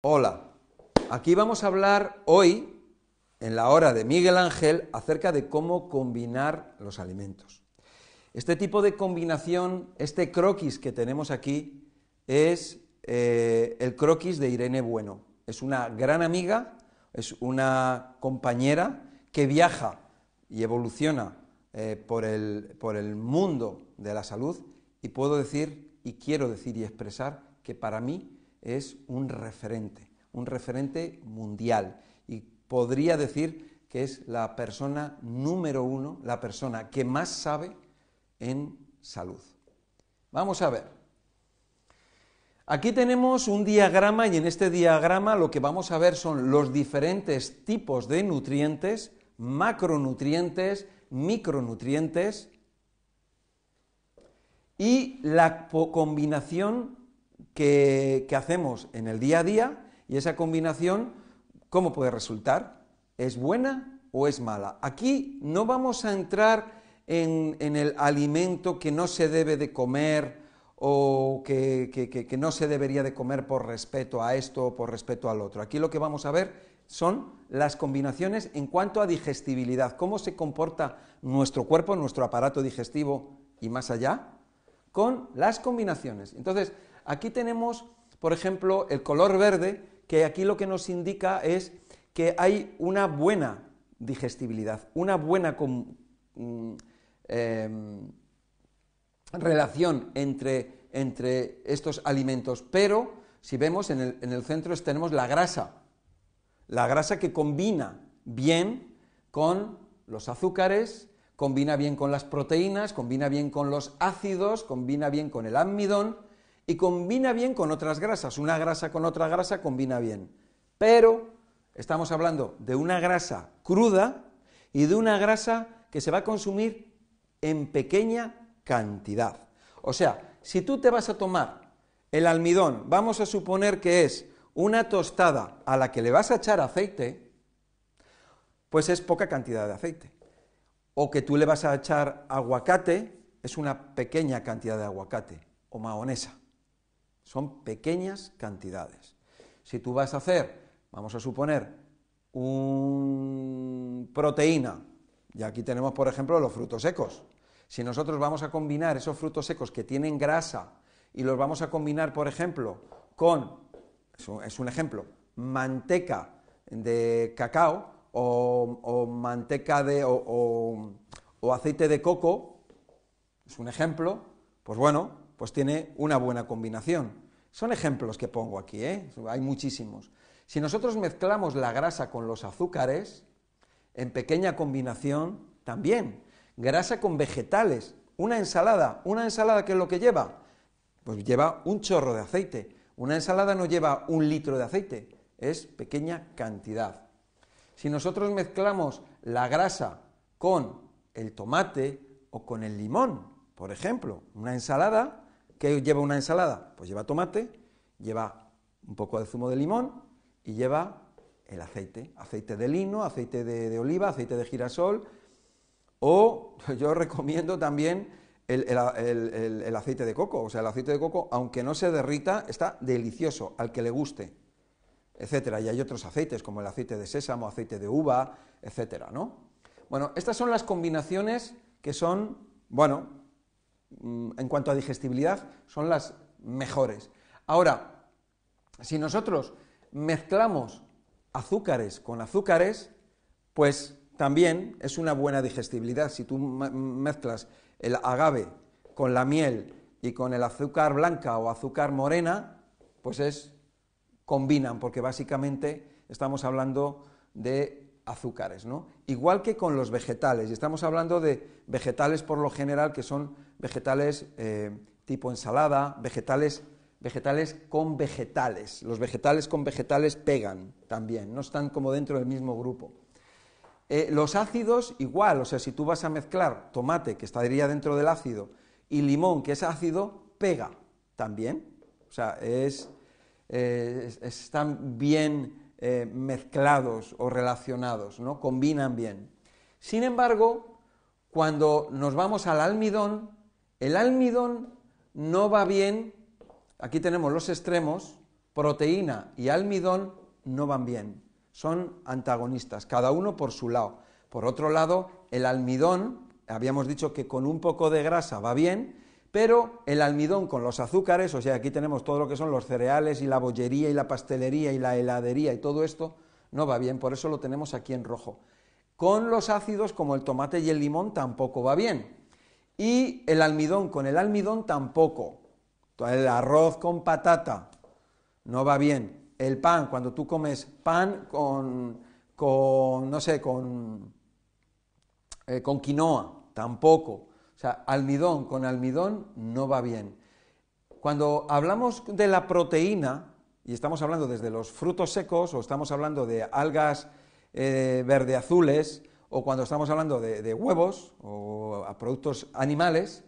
Hola, aquí vamos a hablar hoy, en la hora de Miguel Ángel, acerca de cómo combinar los alimentos. Este tipo de combinación, este croquis que tenemos aquí, es eh, el croquis de Irene Bueno. Es una gran amiga, es una compañera que viaja y evoluciona eh, por, el, por el mundo de la salud y puedo decir, y quiero decir y expresar, que para mí es un referente, un referente mundial. Y podría decir que es la persona número uno, la persona que más sabe en salud. Vamos a ver. Aquí tenemos un diagrama y en este diagrama lo que vamos a ver son los diferentes tipos de nutrientes, macronutrientes, micronutrientes y la combinación que, hacemos en el día a día y esa combinación, ¿cómo puede resultar? ¿Es buena o es mala? Aquí no vamos a entrar en, el alimento que no se debe de comer o que, que, no se debería de comer por respeto a esto o por respeto al otro. Aquí lo que vamos a ver son las combinaciones en cuanto a digestibilidad, cómo se comporta nuestro cuerpo, nuestro aparato digestivo y más allá, con las combinaciones. Entonces, Aquí tenemos, por ejemplo, el color verde, que aquí lo que nos indica es que hay una buena digestibilidad, una buena mm, em, relación entre, entre, estos alimentos. Pero, si vemos, en el, en el centro tenemos la grasa, la grasa que combina bien con los azúcares, combina bien con las proteínas, combina bien con los ácidos, combina bien con el almidón, y combina bien con otras grasas. Una grasa con otra grasa combina bien. Pero estamos hablando de una grasa cruda y de una grasa que se va a consumir en pequeña cantidad. O sea, si tú te vas a tomar el almidón, vamos a suponer que es una tostada a la que le vas a echar aceite, pues es poca cantidad de aceite. O que tú le vas a echar aguacate, es una pequeña cantidad de aguacate o mahonesa. Son pequeñas cantidades. Si tú vas a hacer, vamos a suponer, una proteína, y aquí tenemos, por ejemplo, los frutos secos. Si nosotros vamos a combinar esos frutos secos que tienen grasa y los vamos a combinar, por ejemplo, con, es un ejemplo, manteca de cacao o, manteca de, o aceite de coco, es un ejemplo, pues bueno, pues tiene una buena combinación. Son ejemplos que pongo aquí, ¿eh? hay muchísimos. Si nosotros mezclamos la grasa con los azúcares, en pequeña combinación, también. Grasa con vegetales, una ensalada, una ensalada ¿qué es lo que lleva? Pues lleva un chorro de aceite. Una ensalada no lleva un litro de aceite, es pequeña cantidad. Si nosotros mezclamos la grasa con el tomate o con el limón, por ejemplo, una ensalada, ¿Qué lleva una ensalada? Pues lleva tomate, lleva un poco de zumo de limón y lleva el aceite, aceite de lino, aceite de, oliva, aceite de girasol, o yo recomiendo también el, el, aceite de coco, o sea, el aceite de coco, aunque no se derrita, está delicioso, al que le guste, etcétera. Y hay otros aceites, como el aceite de sésamo, aceite de uva, etcétera, ¿no? Bueno, estas son las combinaciones que son, bueno, en cuanto a digestibilidad, son las mejores. Ahora, si nosotros mezclamos azúcares con azúcares, pues también es una buena digestibilidad. Si tú mezclas el agave con la miel y con el azúcar blanca o azúcar morena, pues es combinan, porque básicamente estamos hablando de azúcares, ¿no? Igual que con los vegetales, y estamos hablando de vegetales por lo general que son vegetales eh, tipo ensalada, vegetales, vegetales con vegetales. Los vegetales con vegetales pegan también, no están como dentro del mismo grupo. Eh, los ácidos igual, o sea, si tú vas a mezclar tomate, que estaría dentro del ácido, y limón, que es ácido, pega también. O sea, es, eh, están bien eh, mezclados o relacionados, ¿no? combinan bien. Sin embargo, cuando nos vamos al almidón, el almidón no va bien, aquí tenemos los extremos, proteína y almidón no van bien, son antagonistas, cada uno por su lado. Por otro lado, el almidón, habíamos dicho que con un poco de grasa va bien, pero el almidón con los azúcares, o sea, aquí tenemos todo lo que son los cereales y la bollería y la pastelería y la heladería y todo esto, no va bien, por eso lo tenemos aquí en rojo. Con los ácidos como el tomate y el limón tampoco va bien. Y el almidón con el almidón tampoco. El arroz con patata no va bien. El pan, cuando tú comes pan con, con no sé, con, eh, con quinoa, tampoco. O sea, almidón con almidón no va bien. Cuando hablamos de la proteína, y estamos hablando desde los frutos secos, o estamos hablando de algas eh, verde-azules, o cuando estamos hablando de, huevos o productos animales,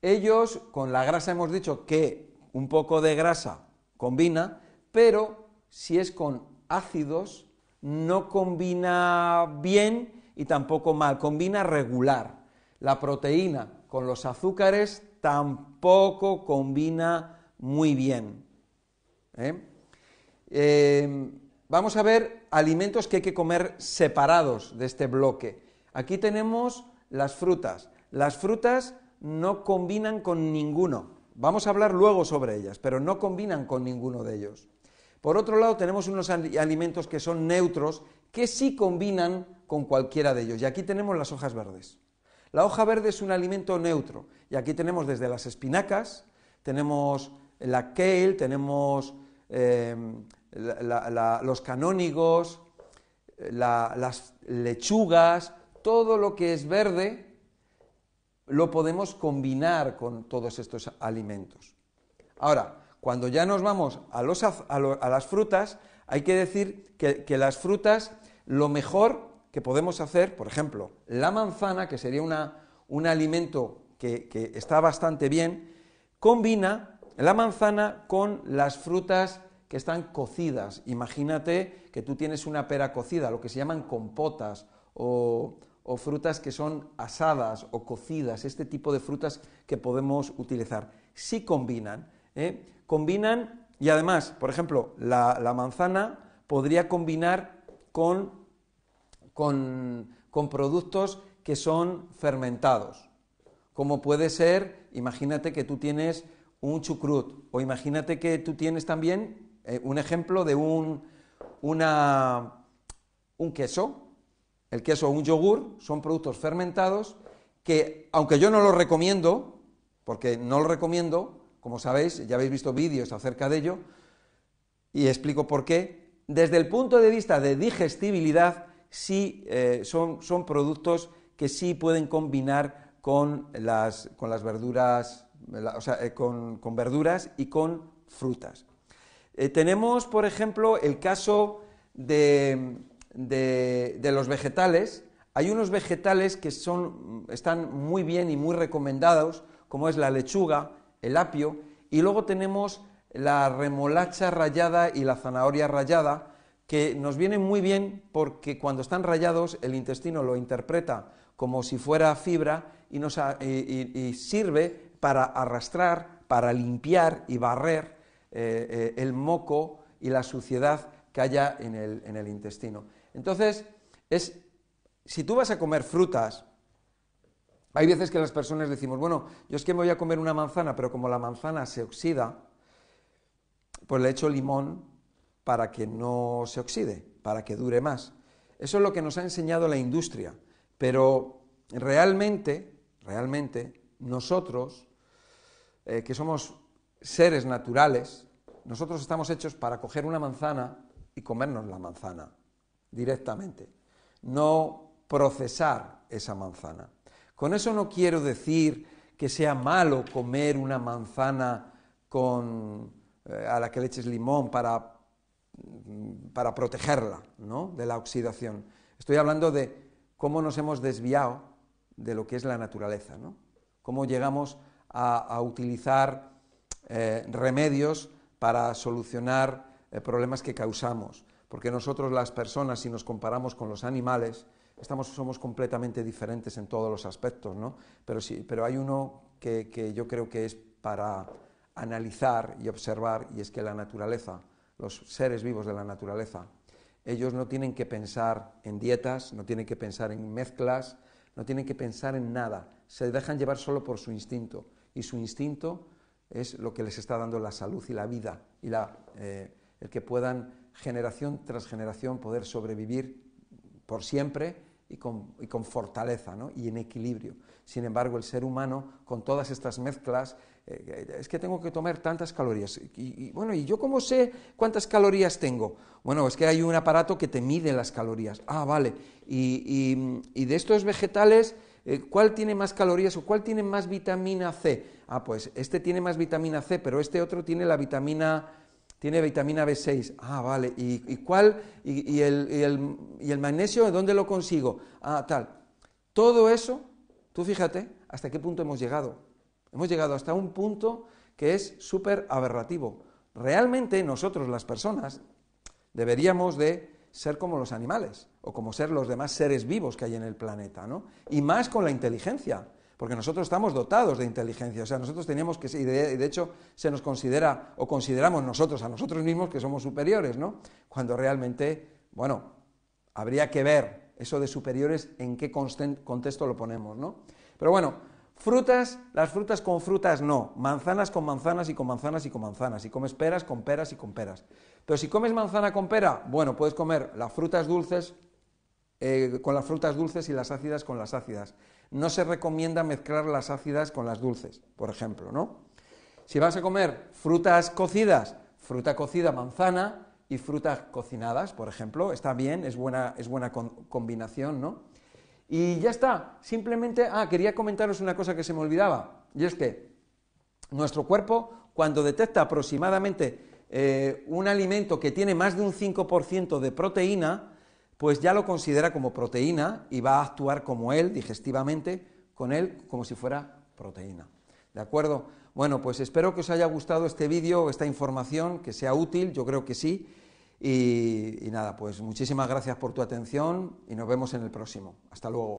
ellos con la grasa hemos dicho que un poco de grasa combina, pero si es con ácidos no combina bien y tampoco mal, combina regular la proteína con los azúcares tampoco combina muy bien. ¿eh? Eh, vamos a ver alimentos que hay que comer separados de este bloque. Aquí tenemos las frutas. Las frutas no combinan con ninguno. Vamos a hablar luego sobre ellas, pero no combinan con ninguno de ellos. Por otro lado, tenemos unos alimentos que son neutros, que sí combinan con cualquiera de ellos. Y aquí tenemos las hojas verdes. La hoja verde es un alimento neutro y aquí tenemos desde las espinacas, tenemos la kale, tenemos em, los canónigos, las lechugas, todo lo que es verde lo podemos combinar con todos estos alimentos. Ahora, cuando ya nos vamos a, las frutas, hay que decir que las frutas, lo mejor que podemos hacer, por ejemplo, la manzana, que sería un alimento que, está bastante bien, combina la manzana con las frutas que están cocidas. Imagínate que tú tienes una pera cocida, lo que se llaman compotas o, frutas que son asadas o cocidas, este tipo de frutas que podemos utilizar. Sí combinan, ¿eh? combinan y además, por ejemplo, la manzana podría combinar con con, productos que son fermentados, como puede ser, imagínate que tú tienes un chucrut, o imagínate que tú tienes también eh, un ejemplo de un, una, un queso, el queso o un yogur, son productos fermentados que, aunque yo no los recomiendo, porque no lo recomiendo, como sabéis, ya habéis visto vídeos acerca de ello, y explico por qué, desde el punto de vista de digestibilidad, sí eh, son, son, productos que sí pueden combinar con las, con las verduras, o sea, eh, con, verduras y con frutas. Eh, tenemos, por ejemplo, el caso de, de, los vegetales. Hay unos vegetales que son, están muy bien y muy recomendados, como es la lechuga, el apio, y luego tenemos la remolacha rallada y la zanahoria rallada, que nos vienen muy bien porque cuando están rayados el intestino lo interpreta como si fuera fibra y, nos, sirve para arrastrar, para limpiar y barrer eh, eh, el moco y la suciedad que haya en el, en el intestino. Entonces, es, si tú vas a comer frutas, hay veces que las personas decimos, bueno, yo es que me voy a comer una manzana, pero como la manzana se oxida, pues le echo limón para que no se oxide, para que dure más. Eso es lo que nos ha enseñado la industria, pero realmente, realmente, nosotros, eh, que somos seres naturales, nosotros estamos hechos para coger una manzana y comernos la manzana directamente, no procesar esa manzana. Con eso no quiero decir que sea malo comer una manzana con, eh, a la que le eches limón para para protegerla de la oxidación. Estoy hablando de cómo nos hemos desviado de lo que es la naturaleza, ¿no? cómo llegamos a, utilizar eh, remedios para solucionar eh, problemas que causamos. Porque nosotros las personas, si nos comparamos con los animales, estamos, somos completamente diferentes en todos los aspectos, ¿no? pero, sí, pero hay uno que yo creo que es para analizar y observar, y es que la naturaleza, los seres vivos de la naturaleza, ellos no tienen que pensar en dietas, no tienen que pensar en mezclas, no tienen que pensar en nada, se dejan llevar solo por su instinto, y su instinto es lo que les está dando la salud y la vida, y la, eh, el que puedan generación tras generación poder sobrevivir por siempre y con, fortaleza y en equilibrio. Sin embargo, el ser humano, con todas estas mezclas, eh, es que tengo que tomar tantas calorías. Y, bueno, ¿y yo cómo sé cuántas calorías tengo? Bueno, es que hay un aparato que te mide las calorías. Ah, vale. Y, de estos vegetales, eh, ¿cuál tiene más calorías o cuál tiene más vitamina C? Ah, pues este tiene más vitamina C, pero este otro tiene la vitamina tiene vitamina B6. Ah, vale. ¿Y, cuál? Y, el, magnesio, ¿de dónde lo consigo? Ah, tal. Todo eso, tú fíjate hasta qué punto hemos llegado. Hemos llegado hasta un punto que es súper aberrativo. Realmente nosotros, las personas, deberíamos de ser como los animales o como ser los demás seres vivos que hay en el planeta, ¿no? Y más con la inteligencia porque nosotros estamos dotados de inteligencia, o sea, nosotros teníamos que, y de, de, hecho se nos considera, o consideramos nosotros a nosotros mismos que somos superiores, ¿no? Cuando realmente, bueno, habría que ver eso de superiores en qué contexto lo ponemos, ¿no? Pero bueno, frutas, las frutas con frutas no, manzanas con manzanas y con manzanas y con manzanas, si comes peras con peras y con peras. Pero si comes manzana con pera, bueno, puedes comer las frutas dulces eh, con las frutas dulces y las ácidas con las ácidas no se recomienda mezclar las ácidas con las dulces, por ejemplo, ¿no? Si vas a comer frutas cocidas, fruta cocida manzana y frutas cocinadas, por ejemplo, está bien, es buena, es buena combinación, ¿no? Y ya está, simplemente, ah, quería comentaros una cosa que se me olvidaba, y es que nuestro cuerpo, cuando detecta aproximadamente eh, un alimento que tiene más de un 5% de proteína, pues ya lo considera como proteína y va a actuar como él, digestivamente, con él como si fuera proteína. ¿De acuerdo? Bueno, pues espero que os haya gustado este vídeo, esta información, que sea útil, yo creo que sí. Y, y nada, pues muchísimas gracias por tu atención y nos vemos en el próximo. Hasta luego.